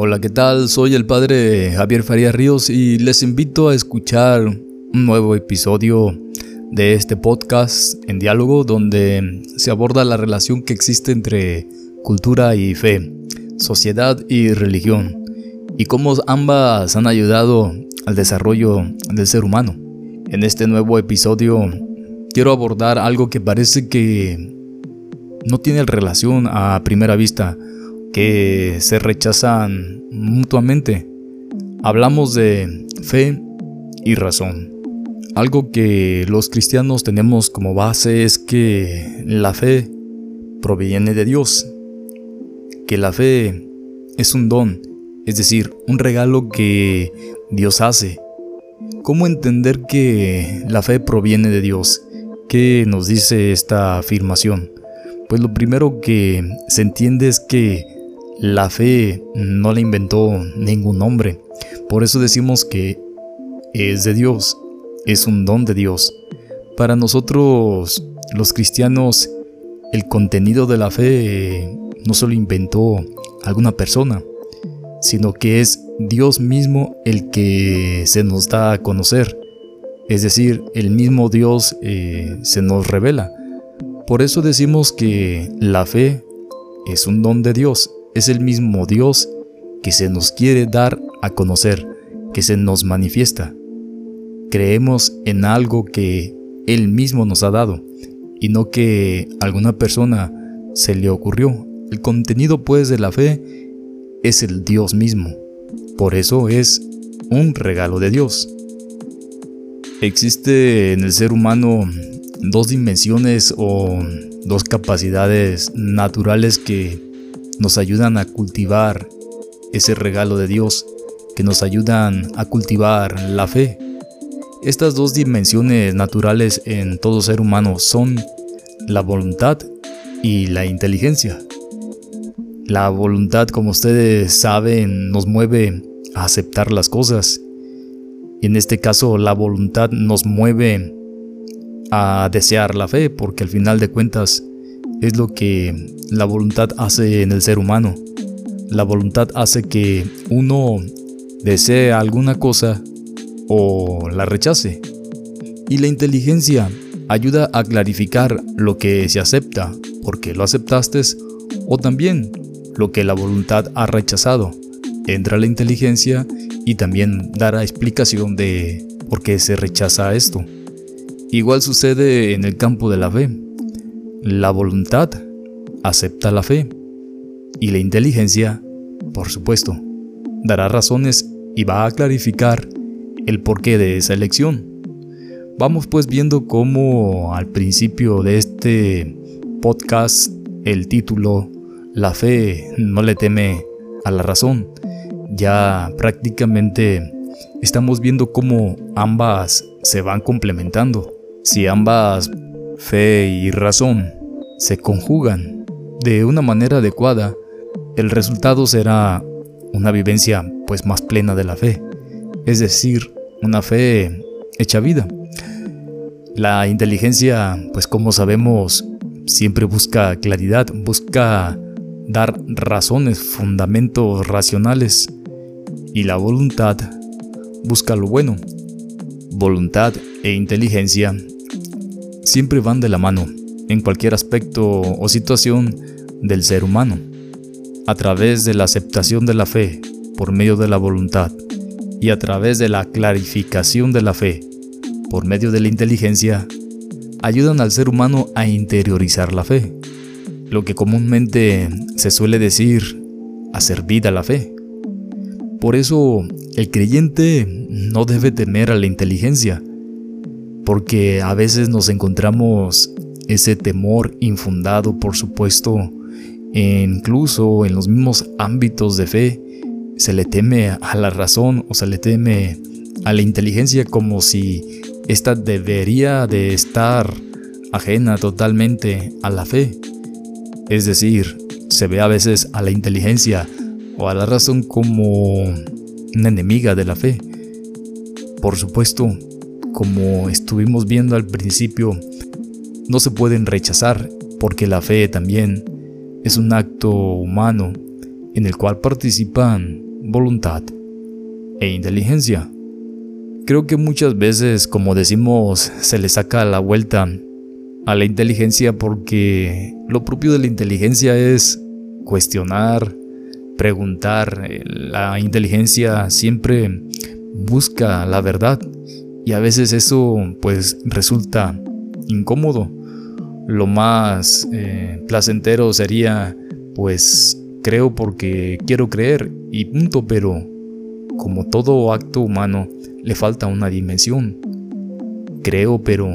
Hola, ¿qué tal? Soy el padre Javier Farías Ríos y les invito a escuchar un nuevo episodio de este podcast en diálogo donde se aborda la relación que existe entre cultura y fe, sociedad y religión y cómo ambas han ayudado al desarrollo del ser humano. En este nuevo episodio quiero abordar algo que parece que no tiene relación a primera vista, que se rechazan mutuamente. Hablamos de fe y razón. Algo que los cristianos tenemos como base es que la fe proviene de Dios, que la fe es un don, es decir, un regalo que Dios hace. ¿Cómo entender que la fe proviene de Dios? ¿Qué nos dice esta afirmación? Pues lo primero que se entiende es que la fe no la inventó ningún hombre. Por eso decimos que es de Dios, es un don de Dios. Para nosotros, los cristianos, el contenido de la fe no solo inventó alguna persona, sino que es Dios mismo el que se nos da a conocer. Es decir, el mismo Dios eh, se nos revela. Por eso decimos que la fe es un don de Dios, es el mismo Dios que se nos quiere dar a conocer, que se nos manifiesta. Creemos en algo que Él mismo nos ha dado y no que alguna persona se le ocurrió. El contenido pues de la fe es el Dios mismo. Por eso es un regalo de Dios. Existe en el ser humano dos dimensiones o dos capacidades naturales que nos ayudan a cultivar ese regalo de Dios, que nos ayudan a cultivar la fe. Estas dos dimensiones naturales en todo ser humano son la voluntad y la inteligencia. La voluntad, como ustedes saben, nos mueve a aceptar las cosas. Y en este caso, la voluntad nos mueve a desear la fe, porque al final de cuentas es lo que la voluntad hace en el ser humano. La voluntad hace que uno desee alguna cosa o la rechace. Y la inteligencia ayuda a clarificar lo que se acepta porque lo aceptaste o también lo que la voluntad ha rechazado. Entra la inteligencia y también dará explicación de por qué se rechaza esto. Igual sucede en el campo de la fe. La voluntad acepta la fe y la inteligencia, por supuesto, dará razones y va a clarificar el porqué de esa elección. Vamos pues viendo cómo al principio de este podcast el título La fe no le teme a la razón. Ya prácticamente estamos viendo cómo ambas se van complementando. Si ambas fe y razón se conjugan de una manera adecuada, el resultado será una vivencia pues más plena de la fe, es decir, una fe hecha vida. La inteligencia, pues como sabemos, siempre busca claridad, busca dar razones, fundamentos racionales y la voluntad busca lo bueno. Voluntad e inteligencia siempre van de la mano en cualquier aspecto o situación del ser humano. A través de la aceptación de la fe por medio de la voluntad y a través de la clarificación de la fe por medio de la inteligencia, ayudan al ser humano a interiorizar la fe, lo que comúnmente se suele decir hacer vida a la fe. Por eso el creyente no debe temer a la inteligencia, porque a veces nos encontramos ese temor infundado, por supuesto, incluso en los mismos ámbitos de fe, se le teme a la razón o se le teme a la inteligencia como si ésta debería de estar ajena totalmente a la fe. Es decir, se ve a veces a la inteligencia o a la razón como una enemiga de la fe. Por supuesto, como estuvimos viendo al principio, no se pueden rechazar porque la fe también es un acto humano en el cual participan voluntad e inteligencia. Creo que muchas veces, como decimos, se le saca la vuelta a la inteligencia porque lo propio de la inteligencia es cuestionar, preguntar. La inteligencia siempre busca la verdad y a veces eso pues resulta incómodo. Lo más eh, placentero sería pues creo porque quiero creer y punto, pero como todo acto humano le falta una dimensión. Creo, pero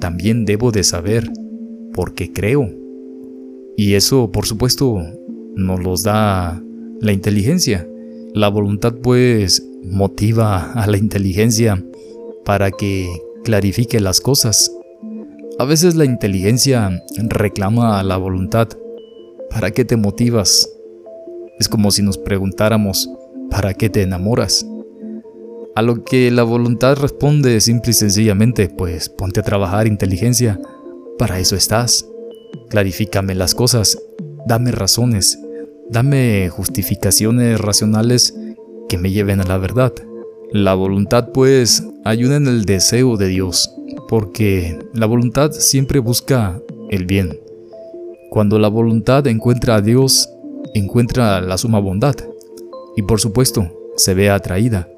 también debo de saber porque creo. Y eso, por supuesto, nos los da la inteligencia. La voluntad pues motiva a la inteligencia para que clarifique las cosas. A veces la inteligencia reclama a la voluntad. ¿Para qué te motivas? Es como si nos preguntáramos, ¿para qué te enamoras? A lo que la voluntad responde simple y sencillamente, pues ponte a trabajar inteligencia, para eso estás. Clarifícame las cosas, dame razones, dame justificaciones racionales que me lleven a la verdad. La voluntad pues ayuda en el deseo de Dios, porque la voluntad siempre busca el bien. Cuando la voluntad encuentra a Dios, encuentra la suma bondad y por supuesto se ve atraída.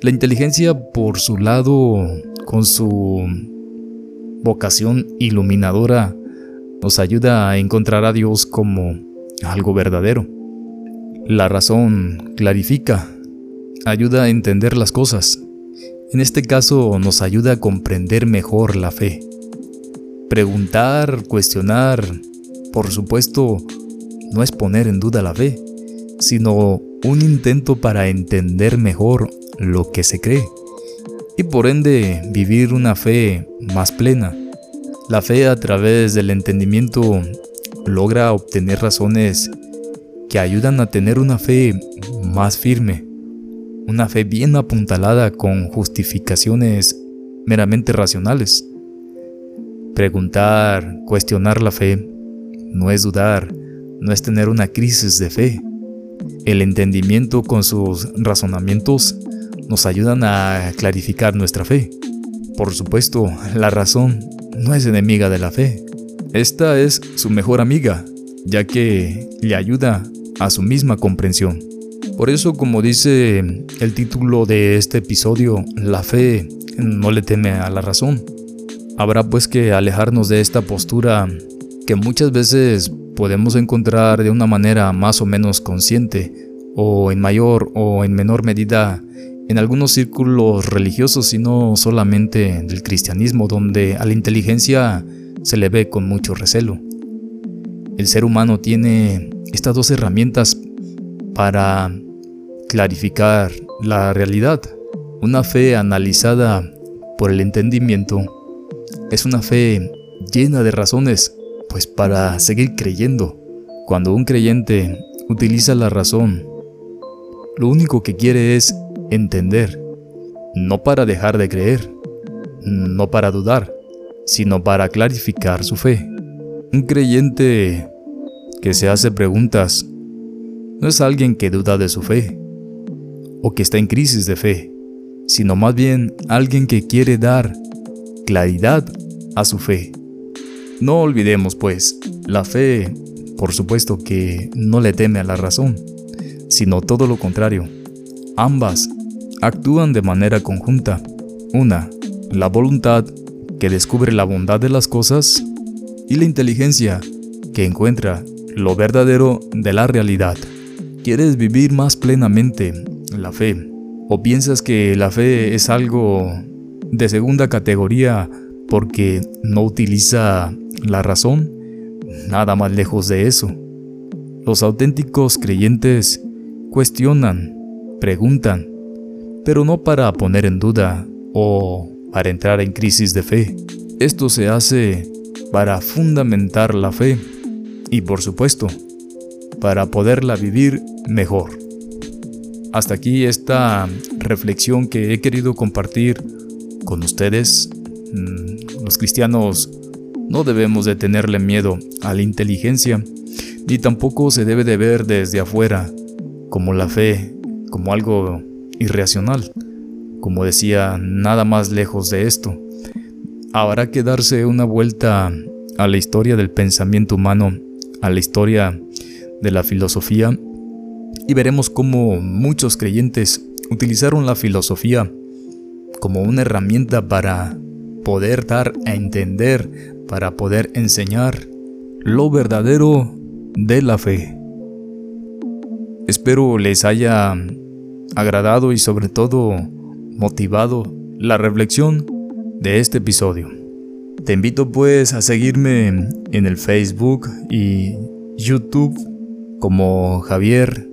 La inteligencia por su lado, con su vocación iluminadora, nos ayuda a encontrar a Dios como algo verdadero. La razón clarifica, ayuda a entender las cosas. En este caso nos ayuda a comprender mejor la fe. Preguntar, cuestionar, por supuesto, no es poner en duda la fe, sino un intento para entender mejor lo que se cree y por ende vivir una fe más plena. La fe a través del entendimiento logra obtener razones que ayudan a tener una fe más firme, una fe bien apuntalada con justificaciones meramente racionales. Preguntar, cuestionar la fe, no es dudar, no es tener una crisis de fe. El entendimiento con sus razonamientos nos ayudan a clarificar nuestra fe. Por supuesto, la razón no es enemiga de la fe. Esta es su mejor amiga, ya que le ayuda a su misma comprensión. Por eso, como dice el título de este episodio, la fe no le teme a la razón. Habrá pues que alejarnos de esta postura que muchas veces podemos encontrar de una manera más o menos consciente, o en mayor o en menor medida en algunos círculos religiosos y no solamente del cristianismo, donde a la inteligencia se le ve con mucho recelo. El ser humano tiene estas dos herramientas para clarificar la realidad. Una fe analizada por el entendimiento es una fe llena de razones pues para seguir creyendo. Cuando un creyente utiliza la razón, lo único que quiere es entender, no para dejar de creer, no para dudar, sino para clarificar su fe. Un creyente que se hace preguntas no es alguien que duda de su fe o que está en crisis de fe, sino más bien alguien que quiere dar claridad a su fe. No olvidemos, pues, la fe, por supuesto que no le teme a la razón, sino todo lo contrario. Ambas actúan de manera conjunta. Una, la voluntad, que descubre la bondad de las cosas, y la inteligencia, que encuentra lo verdadero de la realidad. ¿Quieres vivir más plenamente la fe? ¿O piensas que la fe es algo de segunda categoría porque no utiliza la razón, nada más lejos de eso. Los auténticos creyentes cuestionan, preguntan, pero no para poner en duda o para entrar en crisis de fe. Esto se hace para fundamentar la fe y por supuesto, para poderla vivir mejor. Hasta aquí esta reflexión que he querido compartir con ustedes. Mm, los cristianos no debemos de tenerle miedo a la inteligencia, ni tampoco se debe de ver desde afuera, como la fe como algo irracional. Como decía, nada más lejos de esto. Habrá que darse una vuelta a la historia del pensamiento humano, a la historia de la filosofía, y veremos cómo muchos creyentes utilizaron la filosofía como una herramienta para poder dar a entender, para poder enseñar lo verdadero de la fe. Espero les haya agradado y sobre todo motivado la reflexión de este episodio. Te invito pues a seguirme en el Facebook y YouTube como Javier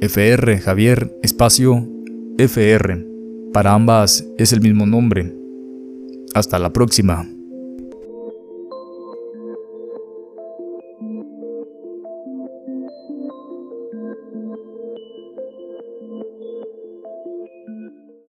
FR, Javier espacio FR. Para ambas es el mismo nombre. Hasta la próxima.